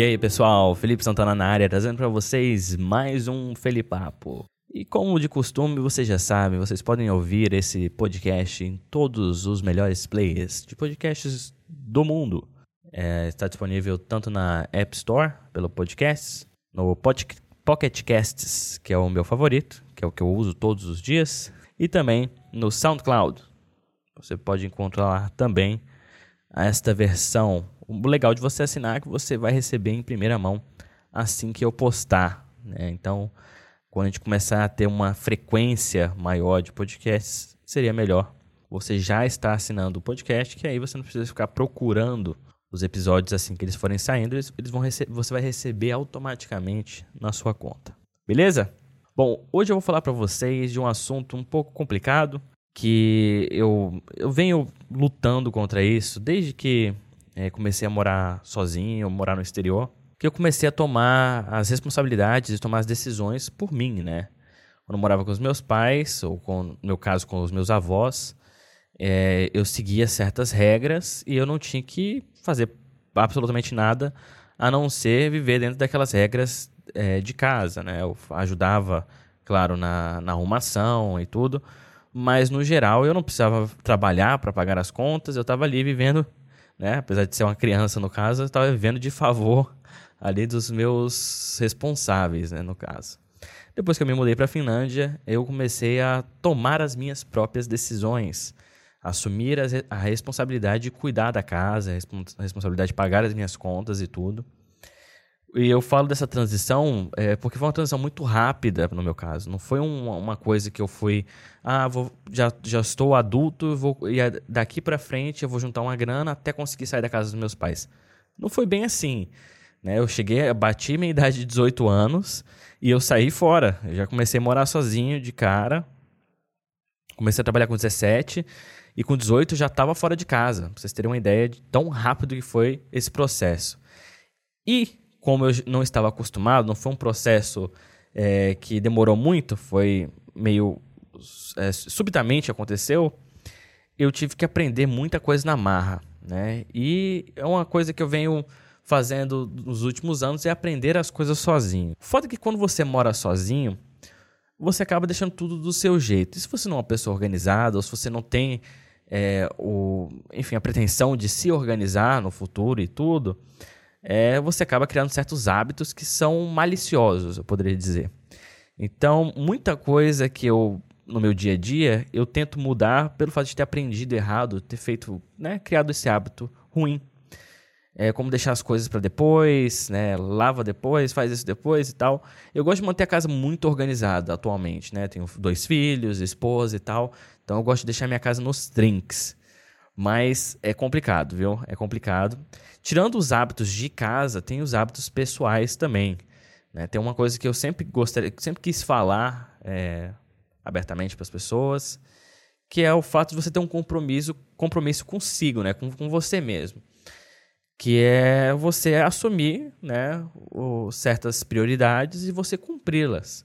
E aí, pessoal, Felipe Santana na área, trazendo para vocês mais um Felipapo. E como de costume, vocês já sabem, vocês podem ouvir esse podcast em todos os melhores players de podcasts do mundo. É, está disponível tanto na App Store, pelo podcast, no Pod Pocket Casts, que é o meu favorito, que é o que eu uso todos os dias, e também no SoundCloud. Você pode encontrar lá também esta versão. O legal de você assinar é que você vai receber em primeira mão assim que eu postar. Né? Então, quando a gente começar a ter uma frequência maior de podcasts, seria melhor você já estar assinando o podcast, que aí você não precisa ficar procurando os episódios assim que eles forem saindo, eles, eles vão você vai receber automaticamente na sua conta. Beleza? Bom, hoje eu vou falar para vocês de um assunto um pouco complicado, que eu, eu venho lutando contra isso desde que é, comecei a morar sozinho, morar no exterior que eu comecei a tomar as responsabilidades e tomar as decisões por mim, né? Quando eu morava com os meus pais, ou com, no meu caso com os meus avós, é, eu seguia certas regras e eu não tinha que fazer absolutamente nada a não ser viver dentro daquelas regras é, de casa, né? Eu ajudava, claro, na, na arrumação e tudo, mas no geral eu não precisava trabalhar para pagar as contas, eu estava ali vivendo, né? Apesar de ser uma criança no caso, eu estava vivendo de favor ali dos meus responsáveis, né, no caso. Depois que eu me mudei para a Finlândia, eu comecei a tomar as minhas próprias decisões, assumir a, responsabilidade de cuidar da casa, a responsabilidade de pagar as minhas contas e tudo. E eu falo dessa transição é, porque foi uma transição muito rápida no meu caso. Não foi um, uma coisa que eu fui, ah, vou, já, já estou adulto, vou, e daqui para frente eu vou juntar uma grana até conseguir sair da casa dos meus pais. Não foi bem assim. Né? Eu cheguei, bati minha idade de 18 anos e eu saí fora. Eu já comecei a morar sozinho de cara. Comecei a trabalhar com 17 e com 18 já estava fora de casa. Pra vocês terem uma ideia de tão rápido que foi esse processo. E como eu não estava acostumado, não foi um processo é, que demorou muito, foi meio é, subitamente aconteceu. Eu tive que aprender muita coisa na marra, né? E é uma coisa que eu venho fazendo nos últimos anos é aprender as coisas sozinho. O foda é que quando você mora sozinho, você acaba deixando tudo do seu jeito. E se você não é uma pessoa organizada, ou se você não tem é, o, enfim, a pretensão de se organizar no futuro e tudo, é, você acaba criando certos hábitos que são maliciosos, eu poderia dizer. Então, muita coisa que eu, no meu dia a dia, eu tento mudar pelo fato de ter aprendido errado, ter feito, né, criado esse hábito ruim é, como deixar as coisas para depois, né? Lava depois, faz isso depois e tal. Eu gosto de manter a casa muito organizada atualmente, né? Tenho dois filhos, esposa e tal. Então eu gosto de deixar minha casa nos trinks. Mas é complicado, viu? É complicado. Tirando os hábitos de casa, tem os hábitos pessoais também. Né? Tem uma coisa que eu sempre gostaria, sempre quis falar é, abertamente para as pessoas, que é o fato de você ter um compromisso, compromisso consigo, né? com, com você mesmo que é você assumir né, o, certas prioridades e você cumpri-las.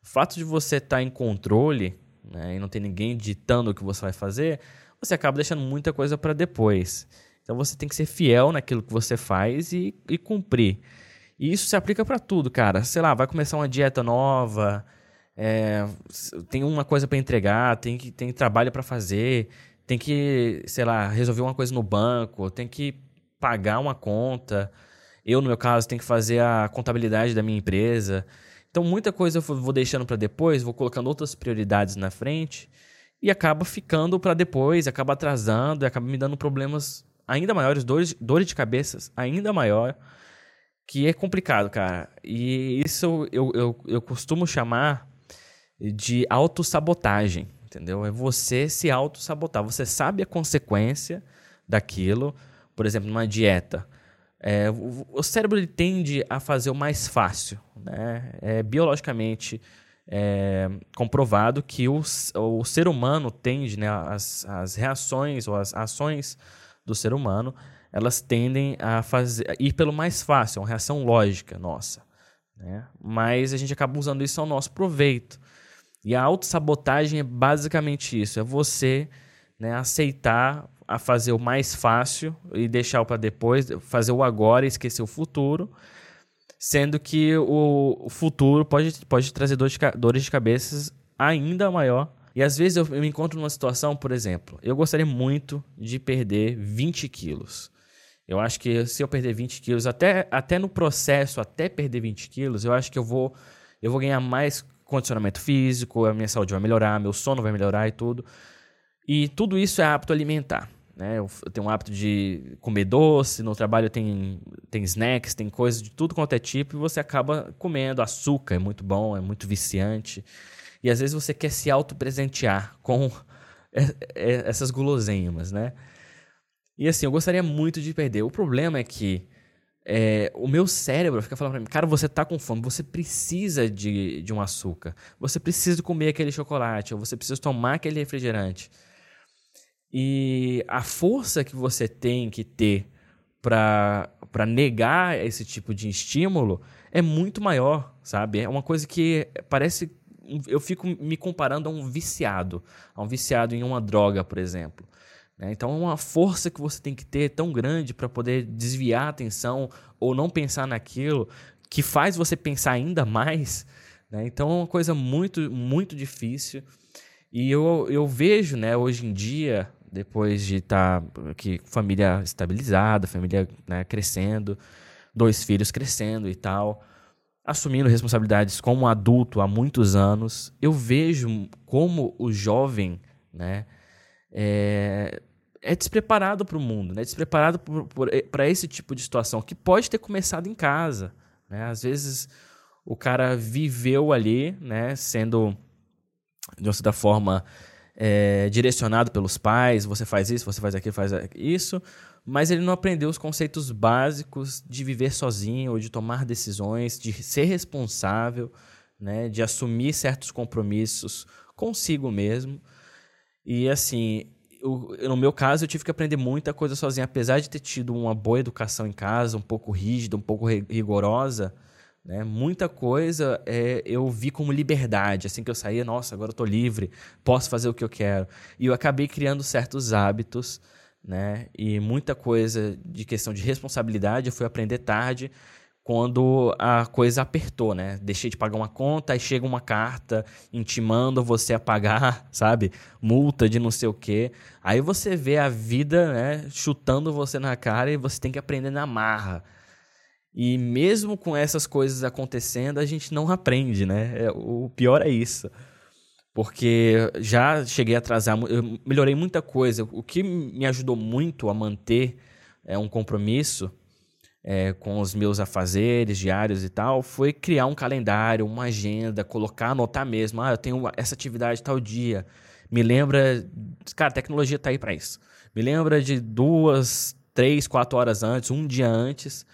O fato de você estar tá em controle né, e não ter ninguém ditando o que você vai fazer, você acaba deixando muita coisa para depois. Então você tem que ser fiel naquilo que você faz e, e cumprir. E isso se aplica para tudo, cara. Sei lá, vai começar uma dieta nova, é, tem uma coisa para entregar, tem que tem trabalho para fazer, tem que, sei lá, resolver uma coisa no banco, tem que pagar uma conta. Eu, no meu caso, tenho que fazer a contabilidade da minha empresa. Então, muita coisa eu vou deixando para depois, vou colocando outras prioridades na frente e acaba ficando para depois, acaba atrasando, e acaba me dando problemas ainda maiores, dores, dores de cabeças ainda maior, que é complicado, cara. E isso eu, eu, eu costumo chamar de autossabotagem, entendeu? É você se autossabotar. Você sabe a consequência daquilo, por exemplo, numa dieta, é, o, o, cérebro ele tende a fazer o mais fácil. Né? É biologicamente é, comprovado que o, o ser humano tende, né, as, as reações ou as ações do ser humano, elas tendem a fazer, a ir pelo mais fácil, é uma reação lógica nossa. Né? Mas a gente acaba usando isso ao nosso proveito. E a autossabotagem é basicamente isso: é você né, aceitar a fazer o mais fácil e deixar para depois, fazer o agora e esquecer o futuro, sendo que o, futuro pode, pode trazer dores de, dores de cabeça ainda maior. E às vezes eu, me encontro numa situação, por exemplo, eu gostaria muito de perder 20 quilos. Eu acho que se eu perder 20 quilos, até, até no processo, até perder 20 quilos, eu acho que eu vou, eu vou ganhar mais condicionamento físico, a minha saúde vai melhorar, meu sono vai melhorar e tudo. E tudo isso é apto alimentar. Né? Eu tenho um hábito de comer doce, no trabalho tem, tem snacks, tem coisas de tudo quanto é tipo, e você acaba comendo. Açúcar é muito bom, é muito viciante. E às vezes você quer se auto-presentear com essas guloseimas, né? E assim, eu gostaria muito de perder. O problema é que é, o meu cérebro fica falando pra mim, cara, você tá com fome, você precisa de, de um açúcar, você precisa comer aquele chocolate, ou você precisa tomar aquele refrigerante. E a força que você tem que ter para negar esse tipo de estímulo é muito maior, sabe? É uma coisa que parece. Eu fico me comparando a um viciado, a um viciado em uma droga, por exemplo. Né? Então é uma força que você tem que ter tão grande para poder desviar a atenção ou não pensar naquilo que faz você pensar ainda mais. Né? Então é uma coisa muito, muito difícil. E eu, eu vejo, né, hoje em dia, depois de estar tá aqui família estabilizada, família né, crescendo, dois filhos crescendo e tal, assumindo responsabilidades como adulto há muitos anos, eu vejo como o jovem, né, é, é despreparado para o mundo, né? despreparado para esse tipo de situação, que pode ter começado em casa. Né? Às vezes o cara viveu ali, né? sendo, de uma certa forma, é, direcionado pelos pais, você faz isso, você faz aquilo, faz isso, mas ele não aprendeu os conceitos básicos de viver sozinho, ou de tomar decisões, de ser responsável, né? de assumir certos compromissos consigo mesmo. E assim, eu, no meu caso, eu tive que aprender muita coisa sozinho. Apesar de ter tido uma boa educação em casa, um pouco rígida, um pouco rigorosa, né? muita coisa é, eu vi como liberdade. Assim que eu saía, nossa, agora eu tô livre, posso fazer o que eu quero. E eu acabei criando certos hábitos, né? E muita coisa de questão de responsabilidade eu fui aprender tarde quando a coisa apertou, né? Deixei de pagar uma conta, aí chega uma carta intimando você a pagar, sabe? Multa de não sei o quê. Aí você vê a vida, né, chutando você na cara e você tem que aprender na marra. E mesmo com essas coisas acontecendo, a gente não aprende, né? É, o pior é isso. Porque já cheguei a atrasar, eu melhorei muita coisa. O que me ajudou muito a manter é, um compromisso é, com os meus afazeres diários e tal, foi criar um calendário, uma agenda, colocar, anotar mesmo. Ah, eu tenho essa atividade tal dia. Me lembra. Cara, a tecnologia tá aí para isso. Me lembra de duas, três, quatro horas antes, um dia antes.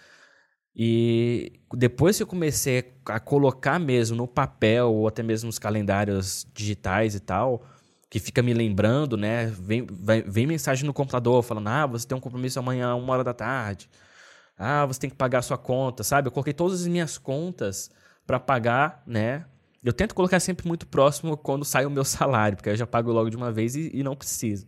E depois que eu comecei a colocar mesmo no papel, ou até mesmo nos calendários digitais e tal, que fica me lembrando, né? Vem, vem, vem mensagem no computador falando: ah, você tem um compromisso amanhã, uma hora da tarde. Ah, você tem que pagar a sua conta, sabe? Eu coloquei todas as minhas contas para pagar, né? Eu tento colocar sempre muito próximo quando sai o meu salário, porque eu já pago logo de uma vez e, e não preciso.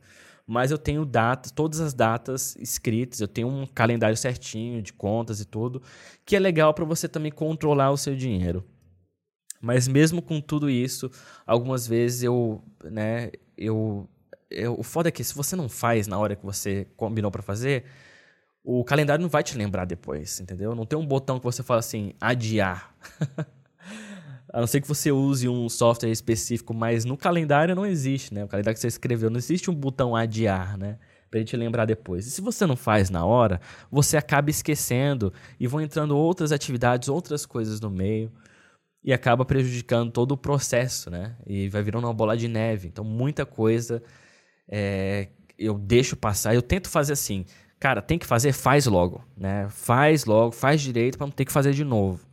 Mas eu tenho datas, todas as datas escritas, eu tenho um calendário certinho de contas e tudo, que é legal para você também controlar o seu dinheiro. Mas mesmo com tudo isso, algumas vezes eu, né, eu, eu o foda é que se você não faz na hora que você combinou para fazer, o calendário não vai te lembrar depois, entendeu? Não tem um botão que você fala assim, adiar. A não ser que você use um software específico, mas no calendário não existe, né? O calendário que você escreveu, não existe um botão adiar, né? Pra gente lembrar depois. E se você não faz na hora, você acaba esquecendo e vão entrando outras atividades, outras coisas no meio e acaba prejudicando todo o processo, né? E vai virando uma bola de neve. Então, muita coisa é, eu deixo passar. Eu tento fazer assim, Cara, tem que fazer, faz logo, né? Faz logo, faz direito para não ter que fazer de novo.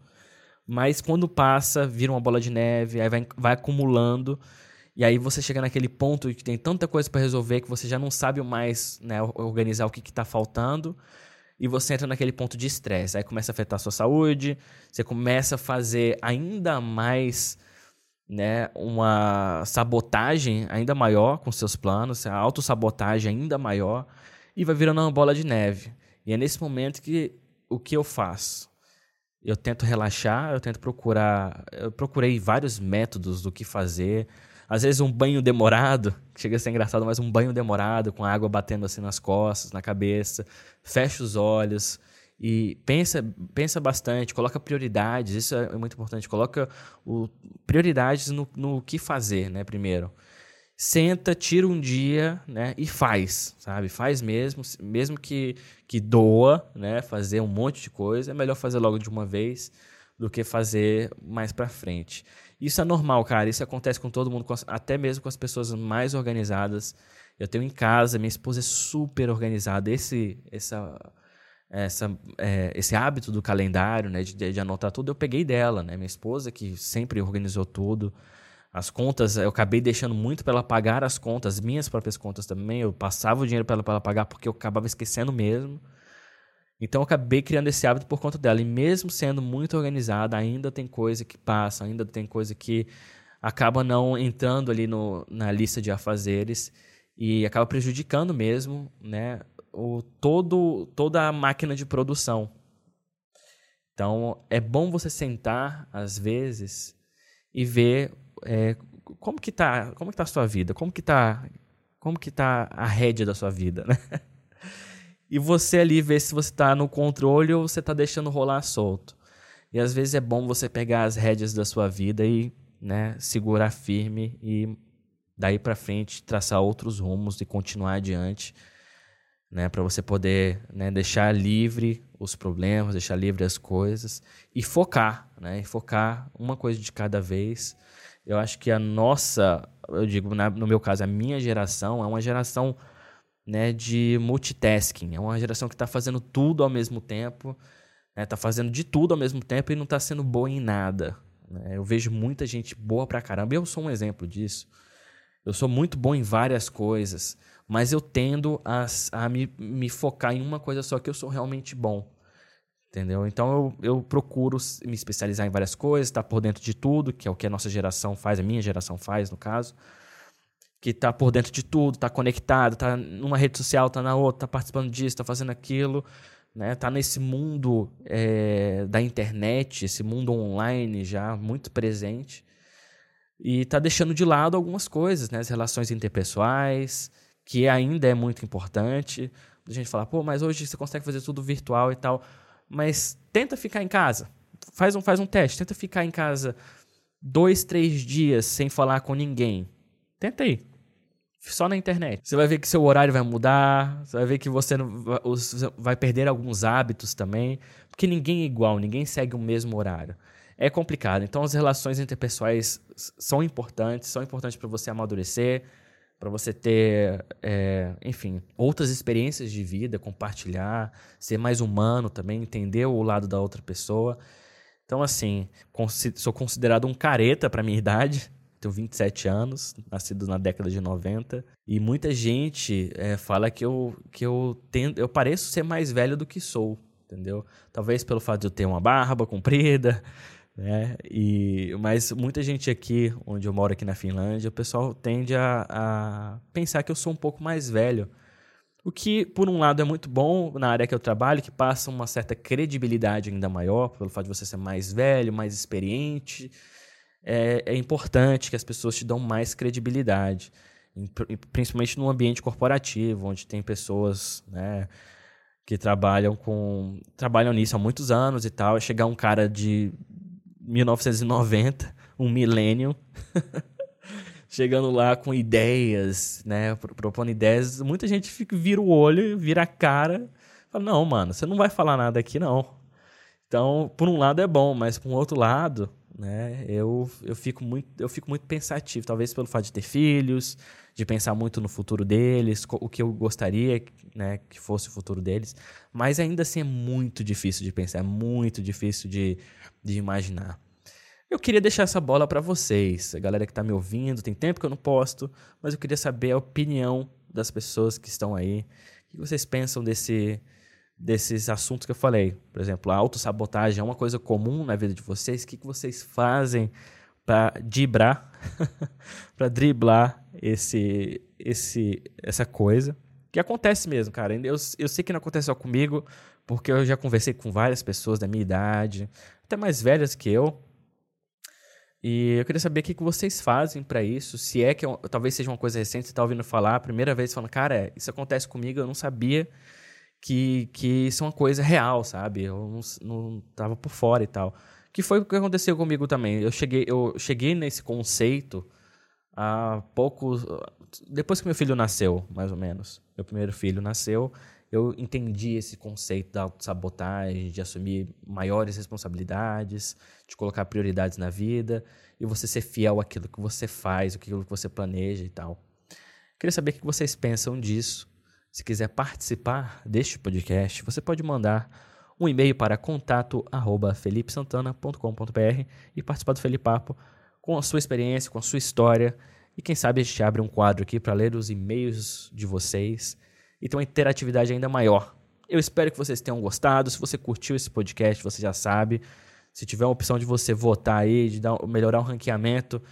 Mas quando passa, vira uma bola de neve, aí vai, vai acumulando, e aí você chega naquele ponto que tem tanta coisa para resolver que você já não sabe mais né, organizar o que está faltando, e você entra naquele ponto de estresse. Aí começa a afetar a sua saúde, você começa a fazer ainda mais né, uma sabotagem ainda maior com seus planos, a autossabotagem ainda maior, e vai virando uma bola de neve. E é nesse momento que o que eu faço? Eu tento relaxar, eu tento procurar. Eu procurei vários métodos do que fazer. Às vezes um banho demorado, chega a ser engraçado, mas um banho demorado, com água batendo assim nas costas, na cabeça. Fecha os olhos e pensa, pensa bastante, coloca prioridades, isso é muito importante. Coloca o, prioridades no, no que fazer, né, primeiro senta, tira um dia, né, e faz, sabe? Faz mesmo, mesmo que, que doa, né, fazer um monte de coisa, é melhor fazer logo de uma vez do que fazer mais para frente. Isso é normal, cara, isso acontece com todo mundo, até mesmo com as pessoas mais organizadas. Eu tenho em casa, minha esposa é super organizada, esse essa essa, é, esse hábito do calendário, né, de, de anotar tudo, eu peguei dela, né? Minha esposa que sempre organizou tudo. As contas, eu acabei deixando muito para ela pagar as contas, minhas próprias contas também. Eu passava o dinheiro para ela, ela pagar porque eu acabava esquecendo mesmo. Então eu acabei criando esse hábito por conta dela. E mesmo sendo muito organizada, ainda tem coisa que passa, ainda tem coisa que acaba não entrando ali no, na lista de afazeres e acaba prejudicando mesmo né, o, todo, toda a máquina de produção. Então é bom você sentar, às vezes, e ver é, como que tá, como que tá a sua vida? Como que tá, como que tá a rédea da sua vida, né? E você ali ver se você está no controle ou você está deixando rolar solto. E às vezes é bom você pegar as rédeas da sua vida e né, segurar firme e daí para frente traçar outros rumos e continuar adiante, né, para você poder né, deixar livre os problemas, deixar livre as coisas e focar, né, e focar uma coisa de cada vez eu acho que a nossa, eu digo, na, no meu caso, a minha geração é uma geração né, de multitasking. É uma geração que está fazendo tudo ao mesmo tempo, está né, tá fazendo de tudo ao mesmo tempo e não está sendo boa em nada. Né? Eu vejo muita gente boa pra caramba. Eu sou um exemplo disso. Eu sou muito bom em várias coisas, mas eu tendo a, a me, me focar em uma coisa só que eu sou realmente bom. Entendeu? Então eu, eu procuro me especializar em várias coisas, estar tá por dentro de tudo, que é o que a nossa geração faz, a minha geração faz, no caso. Que está por dentro de tudo, está conectado, está numa rede social, está na outra, está participando disso, está fazendo aquilo. Né? Tá nesse mundo é, da internet, esse mundo online já muito presente. E está deixando de lado algumas coisas, né? as relações interpessoais, que ainda é muito importante. A gente fala, pô, mas hoje você consegue fazer tudo virtual e tal mas tenta ficar em casa. Faz um, faz um teste, tenta ficar em casa dois, três dias sem falar com ninguém. Tenta aí. Só na internet. Você vai ver que seu horário vai mudar, você vai ver que você vai perder alguns hábitos também, porque ninguém é igual, ninguém segue o mesmo horário. É complicado. Então as relações interpessoais são importantes, são importantes para você amadurecer, para você ter, é, enfim, outras experiências de vida, compartilhar, ser mais humano também, entender o lado da outra pessoa. Então, assim, sou considerado um careta para minha idade. Tenho 27 anos, nascido na década de 90. E muita gente é, fala que eu, que eu, tendo, eu pareço ser mais velho do que sou, entendeu? Talvez pelo fato de eu ter uma barba comprida, né? E, mas muita gente aqui, onde eu moro aqui na Finlândia, o pessoal tende a, a pensar que eu sou um pouco mais velho. O que, por um lado, é muito bom na área que eu trabalho, que passa uma certa credibilidade ainda maior, pelo fato de você ser mais velho, mais experiente. É, é importante que as pessoas te dão mais credibilidade, principalmente no ambiente corporativo, onde tem pessoas né, que trabalham com trabalham nisso há muitos anos e tal. Chegar um cara de 1990, um milênio, chegando lá com ideias, né, propondo ideias, muita gente fica, vira o olho, vira a cara, fala, não, mano, você não vai falar nada aqui, não. Então, por um lado é bom, mas por um outro lado, né, eu, eu, fico muito, eu fico muito pensativo, talvez pelo fato de ter filhos, de pensar muito no futuro deles, o que eu gostaria né, que fosse o futuro deles, mas ainda assim é muito difícil de pensar, é muito difícil de, de imaginar. Eu queria deixar essa bola para vocês, a galera que está me ouvindo, tem tempo que eu não posto, mas eu queria saber a opinião das pessoas que estão aí, o que vocês pensam desse, desses assuntos que eu falei. Por exemplo, a autossabotagem é uma coisa comum na vida de vocês, o que, que vocês fazem para driblar, para driblar esse, esse, essa coisa. Que acontece mesmo, cara. Eu, eu sei que não acontece só comigo, porque eu já conversei com várias pessoas da minha idade, até mais velhas que eu. E eu queria saber o que, que vocês fazem para isso. Se é que é talvez seja uma coisa recente, você está ouvindo falar, a primeira vez falando, cara, isso acontece comigo, eu não sabia que, que isso é uma coisa real, sabe? Eu não, não tava por fora e tal. Que foi o que aconteceu comigo também. Eu cheguei, eu cheguei nesse conceito há poucos. Depois que meu filho nasceu, mais ou menos. Meu primeiro filho nasceu, eu entendi esse conceito da autossabotagem, de assumir maiores responsabilidades, de colocar prioridades na vida e você ser fiel àquilo que você faz, aquilo que você planeja e tal. Queria saber o que vocês pensam disso. Se quiser participar deste podcast, você pode mandar um e-mail para contato@felipesantana.com.br e participar do Felipapo com a sua experiência, com a sua história. E quem sabe a gente abre um quadro aqui para ler os e-mails de vocês e ter uma interatividade ainda maior. Eu espero que vocês tenham gostado. Se você curtiu esse podcast, você já sabe. Se tiver a opção de você votar aí, de dar, melhorar o ranqueamento,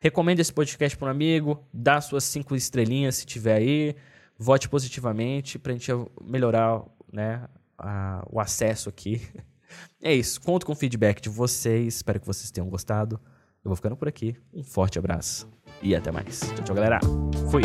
recomende esse podcast para um amigo, dá suas cinco estrelinhas se tiver aí vote positivamente para a gente melhorar né, a, o acesso aqui. É isso. Conto com o feedback de vocês. Espero que vocês tenham gostado. Eu vou ficando por aqui. Um forte abraço e até mais. Tchau, tchau, galera. Fui.